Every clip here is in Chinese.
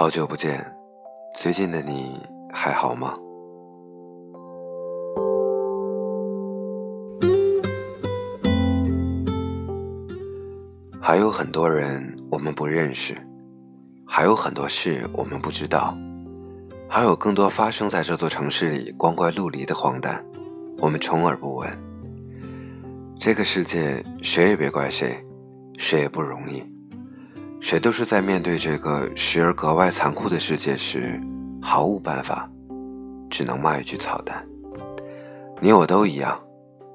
好久不见，最近的你还好吗？还有很多人我们不认识，还有很多事我们不知道，还有更多发生在这座城市里光怪陆离的荒诞，我们充耳不闻。这个世界，谁也别怪谁，谁也不容易。谁都是在面对这个时而格外残酷的世界时，毫无办法，只能骂一句操蛋。你我都一样，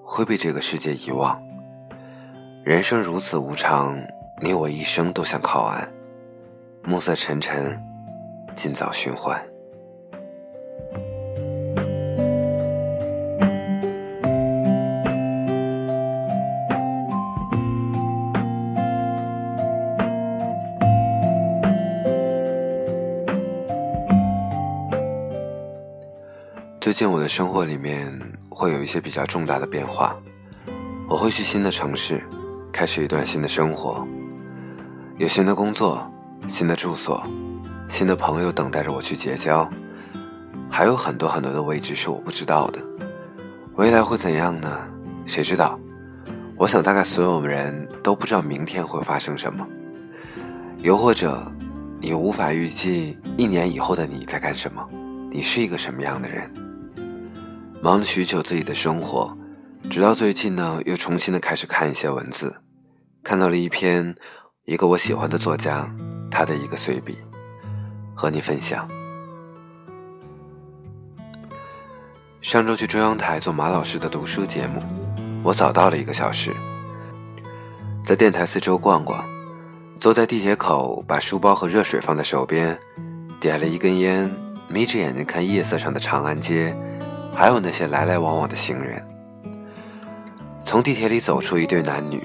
会被这个世界遗忘。人生如此无常，你我一生都想靠岸。暮色沉沉，尽早寻欢。最近我的生活里面会有一些比较重大的变化，我会去新的城市，开始一段新的生活，有新的工作、新的住所、新的朋友等待着我去结交，还有很多很多的未知是我不知道的。未来会怎样呢？谁知道？我想大概所有人都不知道明天会发生什么，又或者，你无法预计一年以后的你在干什么，你是一个什么样的人。忙了许久自己的生活，直到最近呢，又重新的开始看一些文字，看到了一篇一个我喜欢的作家他的一个随笔，和你分享。上周去中央台做马老师的读书节目，我早到了一个小时，在电台四周逛逛，坐在地铁口，把书包和热水放在手边，点了一根烟，眯着眼睛看夜色上的长安街。还有那些来来往往的行人。从地铁里走出一对男女，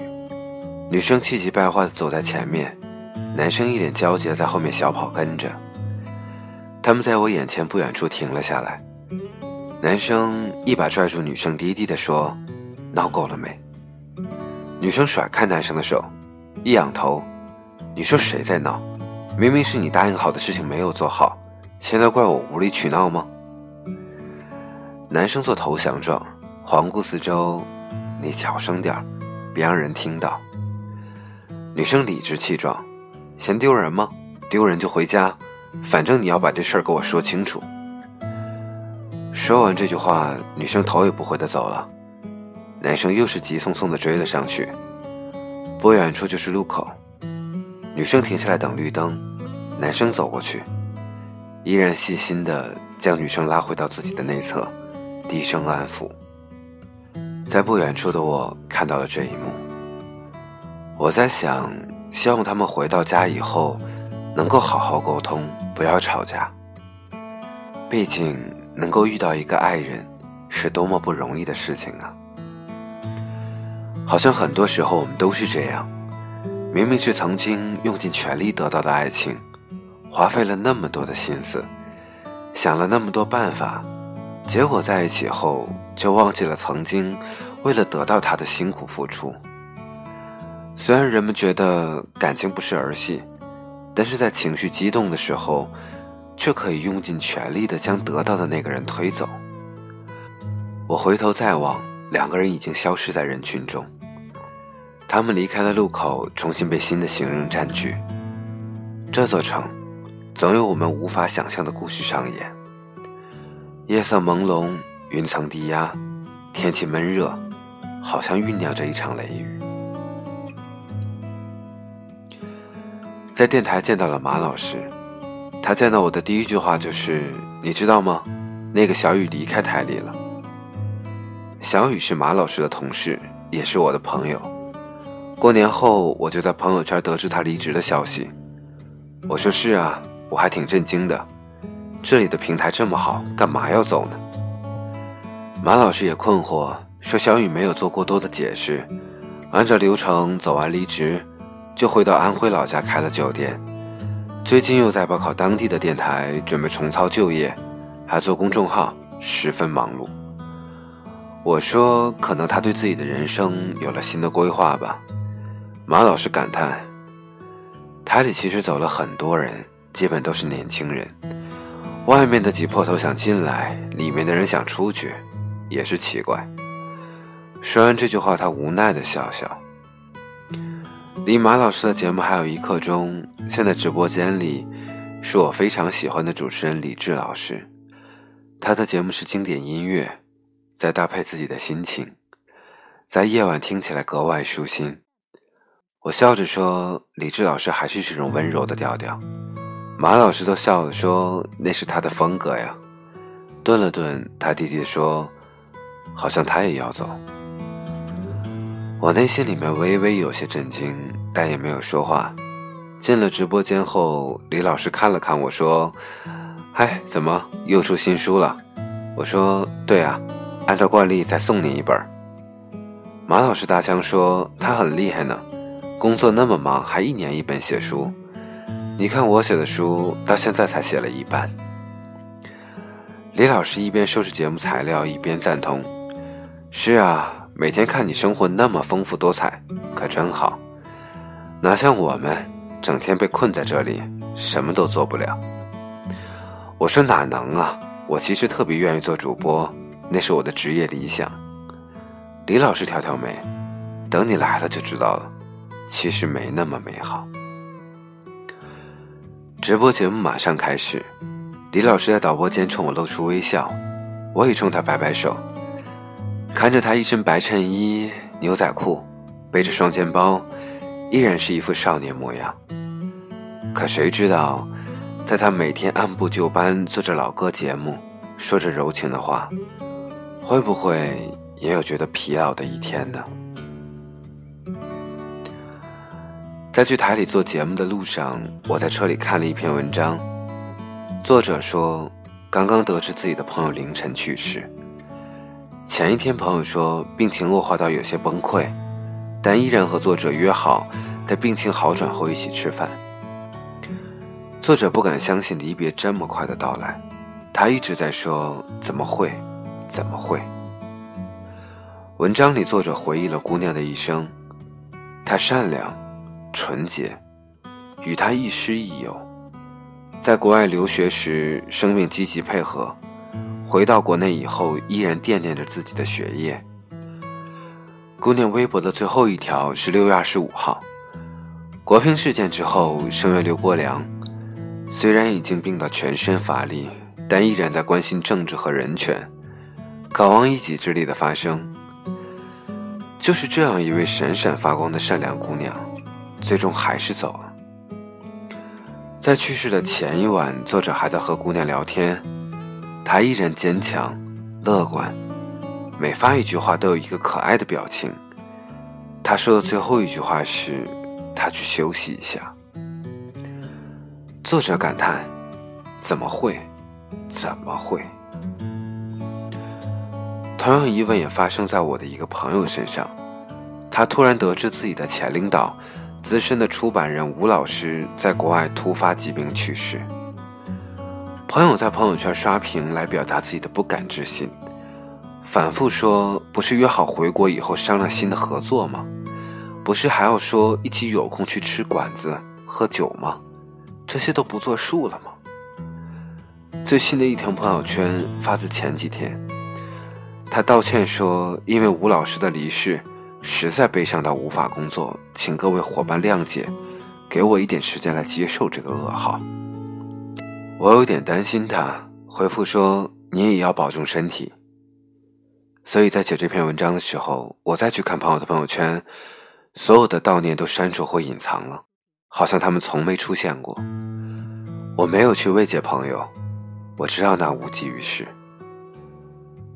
女生气急败坏地走在前面，男生一脸焦急在后面小跑跟着。他们在我眼前不远处停了下来，男生一把拽住女生，低低地说：“闹够了没？”女生甩开男生的手，一仰头：“你说谁在闹？明明是你答应好的事情没有做好，现在怪我无理取闹吗？”男生做投降状，环顾四周：“你小声点别让人听到。”女生理直气壮：“嫌丢人吗？丢人就回家，反正你要把这事儿给我说清楚。”说完这句话，女生头也不回的走了。男生又是急匆匆的追了上去。不远处就是路口，女生停下来等绿灯，男生走过去，依然细心的将女生拉回到自己的内侧。低声安抚，在不远处的我看到了这一幕。我在想，希望他们回到家以后，能够好好沟通，不要吵架。毕竟，能够遇到一个爱人，是多么不容易的事情啊！好像很多时候我们都是这样，明明是曾经用尽全力得到的爱情，花费了那么多的心思，想了那么多办法。结果在一起后，就忘记了曾经为了得到他的辛苦付出。虽然人们觉得感情不是儿戏，但是在情绪激动的时候，却可以用尽全力的将得到的那个人推走。我回头再望，两个人已经消失在人群中。他们离开了路口，重新被新的行人占据。这座城，总有我们无法想象的故事上演。夜色朦胧，云层低压，天气闷热，好像酝酿着一场雷雨。在电台见到了马老师，他见到我的第一句话就是：“你知道吗？那个小雨离开台里了。”小雨是马老师的同事，也是我的朋友。过年后，我就在朋友圈得知他离职的消息。我说：“是啊，我还挺震惊的。”这里的平台这么好，干嘛要走呢？马老师也困惑，说小雨没有做过多的解释，按照流程走完离职，就回到安徽老家开了酒店，最近又在报考当地的电台，准备重操旧业，还做公众号，十分忙碌。我说，可能他对自己的人生有了新的规划吧。马老师感叹，台里其实走了很多人，基本都是年轻人。外面的挤破头想进来，里面的人想出去，也是奇怪。说完这句话，他无奈的笑笑。离马老师的节目还有一刻钟，现在直播间里是我非常喜欢的主持人李志老师，他的节目是经典音乐，再搭配自己的心情，在夜晚听起来格外舒心。我笑着说：“李志老师还是这种温柔的调调。”马老师都笑了，说：“那是他的风格呀。”顿了顿，他低低说：“好像他也要走。”我内心里面微微有些震惊，但也没有说话。进了直播间后，李老师看了看我说：“嗨，怎么又出新书了？”我说：“对啊，按照惯例再送你一本。”马老师大枪说：“他很厉害呢。”工作那么忙，还一年一本写书。你看我写的书，到现在才写了一半。李老师一边收拾节目材料，一边赞同：“是啊，每天看你生活那么丰富多彩，可真好。哪像我们，整天被困在这里，什么都做不了。”我说：“哪能啊？我其实特别愿意做主播，那是我的职业理想。”李老师挑挑眉：“等你来了就知道了。”其实没那么美好。直播节目马上开始，李老师在导播间冲我露出微笑，我也冲他摆摆手。看着他一身白衬衣、牛仔裤，背着双肩包，依然是一副少年模样。可谁知道，在他每天按部就班做着老歌节目，说着柔情的话，会不会也有觉得疲劳的一天呢？在去台里做节目的路上，我在车里看了一篇文章。作者说，刚刚得知自己的朋友凌晨去世。前一天，朋友说病情恶化到有些崩溃，但依然和作者约好在病情好转后一起吃饭。作者不敢相信离别这么快的到来，他一直在说：“怎么会？怎么会？”文章里，作者回忆了姑娘的一生，她善良。纯洁，与他亦师亦友。在国外留学时，生病积极配合；回到国内以后，依然惦念着自己的学业。姑娘微博的最后一条是六月二十五号，国乒事件之后，身为刘国梁，虽然已经病到全身乏力，但依然在关心政治和人权，渴望一己之力的发生。就是这样一位闪闪发光的善良姑娘。最终还是走了。在去世的前一晚，作者还在和姑娘聊天，她依然坚强、乐观，每发一句话都有一个可爱的表情。她说的最后一句话是：“她去休息一下。”作者感叹：“怎么会？怎么会？”同样疑问也发生在我的一个朋友身上，他突然得知自己的前领导。资深的出版人吴老师在国外突发疾病去世。朋友在朋友圈刷屏来表达自己的不敢置信，反复说：“不是约好回国以后商量新的合作吗？不是还要说一起有空去吃馆子喝酒吗？这些都不作数了吗？”最新的一条朋友圈发自前几天，他道歉说：“因为吴老师的离世。”实在悲伤到无法工作，请各位伙伴谅解，给我一点时间来接受这个噩耗。我有点担心他，回复说你也要保重身体。所以在写这篇文章的时候，我再去看朋友的朋友圈，所有的悼念都删除或隐藏了，好像他们从没出现过。我没有去慰藉朋友，我知道那无济于事。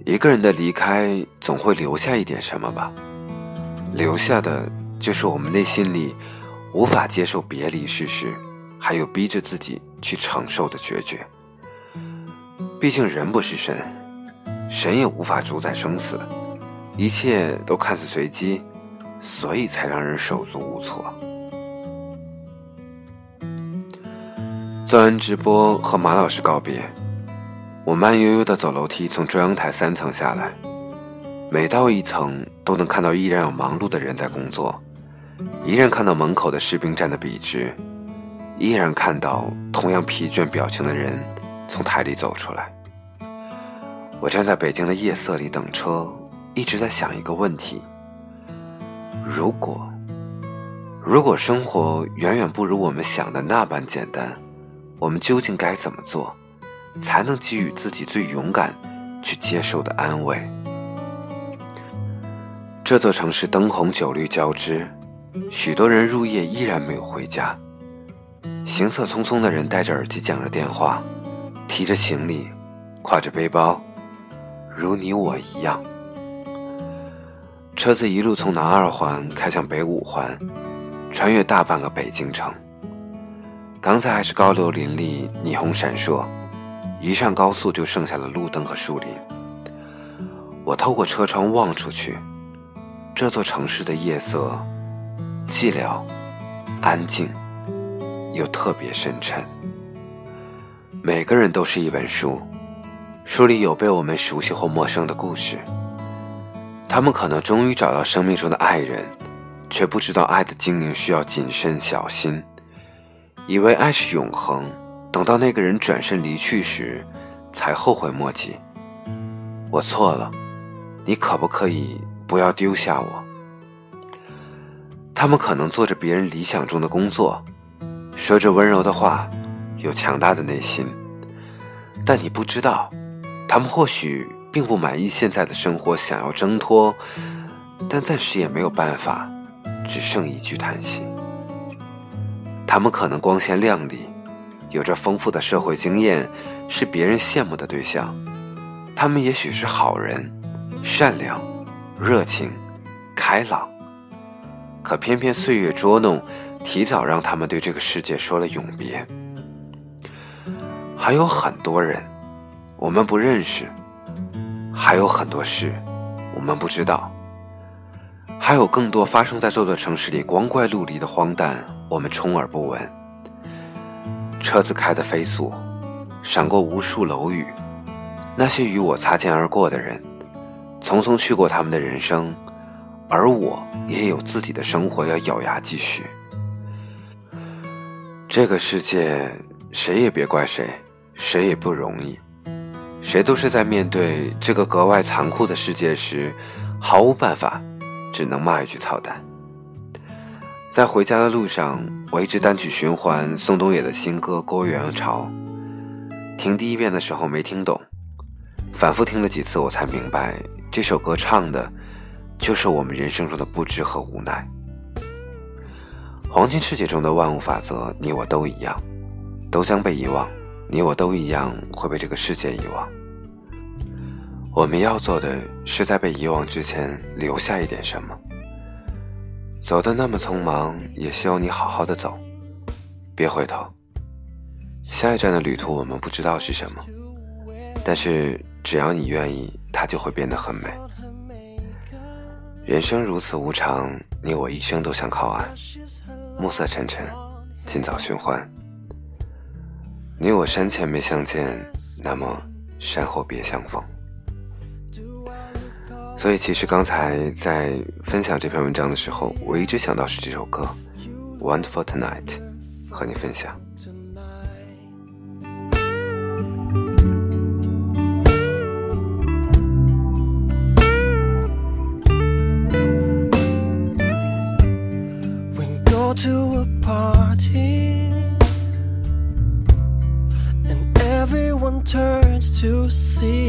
一个人的离开，总会留下一点什么吧。留下的就是我们内心里无法接受别离事实，还有逼着自己去承受的决绝。毕竟人不是神，神也无法主宰生死，一切都看似随机，所以才让人手足无措。做完直播和马老师告别，我慢悠悠地走楼梯，从中央台三层下来。每到一层，都能看到依然有忙碌的人在工作，依然看到门口的士兵站得笔直，依然看到同样疲倦表情的人从台里走出来。我站在北京的夜色里等车，一直在想一个问题：如果，如果生活远远不如我们想的那般简单，我们究竟该怎么做，才能给予自己最勇敢去接受的安慰？这座城市灯红酒绿交织，许多人入夜依然没有回家。行色匆匆的人戴着耳机讲着电话，提着行李，挎着背包，如你我一样。车子一路从南二环开向北五环，穿越大半个北京城。刚才还是高楼林立、霓虹闪烁，一上高速就剩下了路灯和树林。我透过车窗望出去，这座城市的夜色寂寥、安静。又特别深沉。每个人都是一本书，书里有被我们熟悉或陌生的故事。他们可能终于找到生命中的爱人，却不知道爱的经营需要谨慎小心，以为爱是永恒，等到那个人转身离去时，才后悔莫及。我错了，你可不可以不要丢下我？他们可能做着别人理想中的工作。说着温柔的话，有强大的内心，但你不知道，他们或许并不满意现在的生活，想要挣脱，但暂时也没有办法，只剩一句叹息。他们可能光鲜亮丽，有着丰富的社会经验，是别人羡慕的对象。他们也许是好人，善良、热情、开朗，可偏偏岁月捉弄。提早让他们对这个世界说了永别。还有很多人，我们不认识；还有很多事，我们不知道；还有更多发生在这座城市里光怪陆离的荒诞，我们充耳不闻。车子开得飞速，闪过无数楼宇，那些与我擦肩而过的人，匆匆去过他们的人生，而我也有自己的生活要咬牙继续。这个世界，谁也别怪谁，谁也不容易，谁都是在面对这个格外残酷的世界时，毫无办法，只能骂一句操蛋。在回家的路上，我一直单曲循环宋冬野的新歌《郭元潮》，听第一遍的时候没听懂，反复听了几次，我才明白这首歌唱的，就是我们人生中的不知和无奈。黄金世界中的万物法则，你我都一样，都将被遗忘；你我都一样会被这个世界遗忘。我们要做的是在被遗忘之前留下一点什么。走的那么匆忙，也希望你好好的走，别回头。下一站的旅途我们不知道是什么，但是只要你愿意，它就会变得很美。人生如此无常，你我一生都想靠岸。暮色沉沉，今早寻欢。你我山前没相见，那么山后别相逢。所以，其实刚才在分享这篇文章的时候，我一直想到是这首歌《Wonderful Tonight》，和你分享。To a party. And everyone turns to see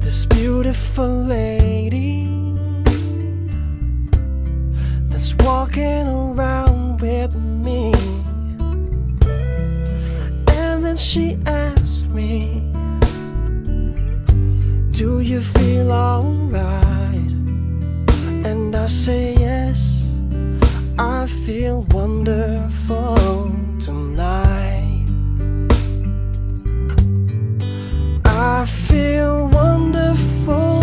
this beautiful lady that's walking around with me. And then she asks me do you feel alright? And I say I feel wonderful tonight. I feel wonderful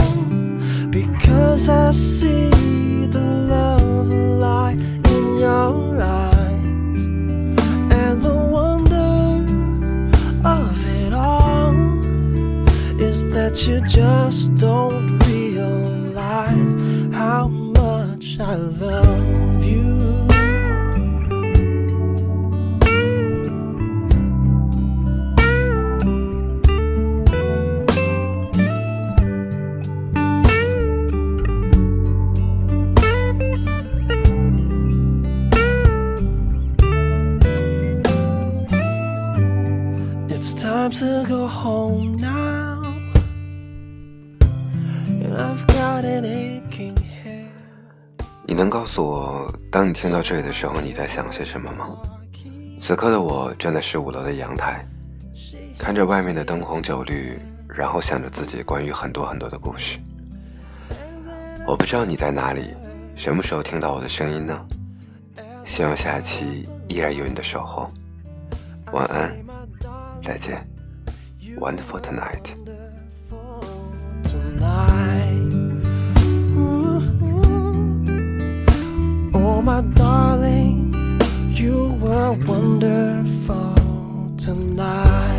because I see the love light in your eyes and the wonder of it all is that you just don't 听到这里的时候，你在想些什么吗？此刻的我站在十五楼的阳台，看着外面的灯红酒绿，然后想着自己关于很多很多的故事。我不知道你在哪里，什么时候听到我的声音呢？希望下期依然有你的守候。晚安，再见，Wonderful tonight。Oh my darling, you were wonderful tonight.